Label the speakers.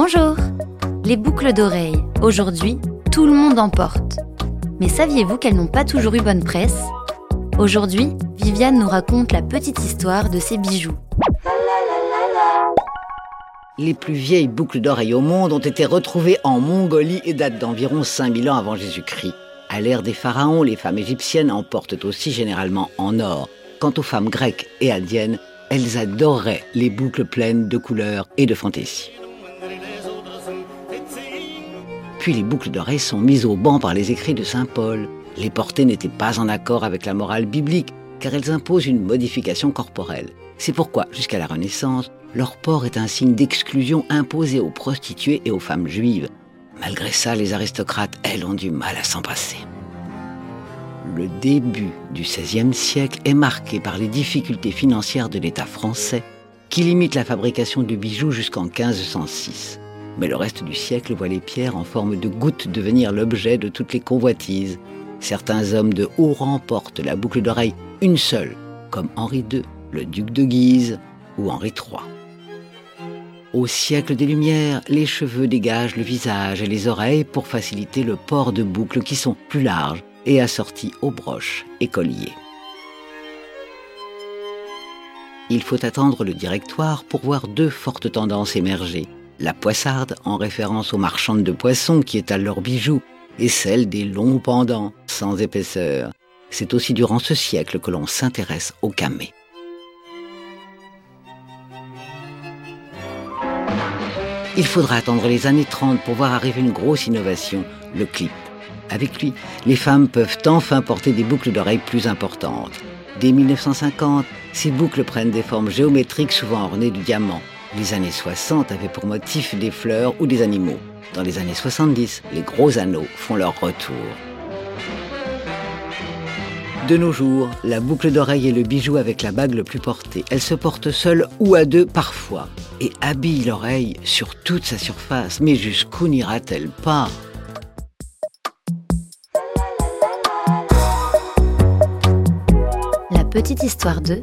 Speaker 1: Bonjour Les boucles d'oreilles, aujourd'hui, tout le monde en porte. Mais saviez-vous qu'elles n'ont pas toujours eu bonne presse? Aujourd'hui, Viviane nous raconte la petite histoire de ces bijoux.
Speaker 2: Les plus vieilles boucles d'oreilles au monde ont été retrouvées en Mongolie et datent d'environ 5000 ans avant Jésus-Christ. À l'ère des pharaons, les femmes égyptiennes en portent aussi généralement en or. Quant aux femmes grecques et indiennes, elles adoraient les boucles pleines de couleurs et de fantaisie. Puis les boucles d'oreilles sont mises au banc par les écrits de Saint Paul. Les portées n'étaient pas en accord avec la morale biblique, car elles imposent une modification corporelle. C'est pourquoi, jusqu'à la Renaissance, leur port est un signe d'exclusion imposé aux prostituées et aux femmes juives. Malgré ça, les aristocrates, elles, ont du mal à s'en passer. Le début du XVIe siècle est marqué par les difficultés financières de l'État français, qui limite la fabrication de bijoux jusqu'en 1506. Mais le reste du siècle voit les pierres en forme de gouttes devenir l'objet de toutes les convoitises. Certains hommes de haut rang portent la boucle d'oreille une seule, comme Henri II, le duc de Guise ou Henri III. Au siècle des Lumières, les cheveux dégagent le visage et les oreilles pour faciliter le port de boucles qui sont plus larges et assorties aux broches et colliers. Il faut attendre le directoire pour voir deux fortes tendances émerger. La poissarde, en référence aux marchandes de poissons qui étalent leurs bijoux, et celle des longs pendants, sans épaisseur. C'est aussi durant ce siècle que l'on s'intéresse au camé. Il faudra attendre les années 30 pour voir arriver une grosse innovation, le clip. Avec lui, les femmes peuvent enfin porter des boucles d'oreilles plus importantes. Dès 1950, ces boucles prennent des formes géométriques souvent ornées de diamants. Les années 60 avaient pour motif des fleurs ou des animaux. Dans les années 70, les gros anneaux font leur retour. De nos jours, la boucle d'oreille est le bijou avec la bague le plus porté. Elle se porte seule ou à deux parfois et habille l'oreille sur toute sa surface. Mais jusqu'où n'ira-t-elle pas?
Speaker 1: La Petite Histoire 2